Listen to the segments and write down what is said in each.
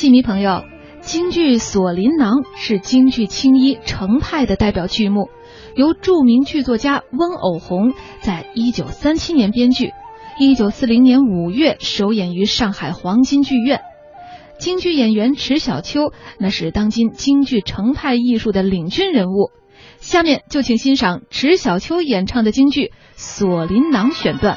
戏迷朋友，京剧《锁麟囊》是京剧青衣程派的代表剧目，由著名剧作家翁偶红在一九三七年编剧，一九四零年五月首演于上海黄金剧院。京剧演员迟小秋那是当今京剧程派艺术的领军人物。下面就请欣赏迟小秋演唱的京剧《锁麟囊》选段。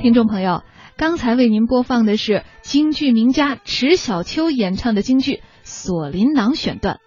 听众朋友，刚才为您播放的是京剧名家迟小秋演唱的京剧《锁麟囊》选段。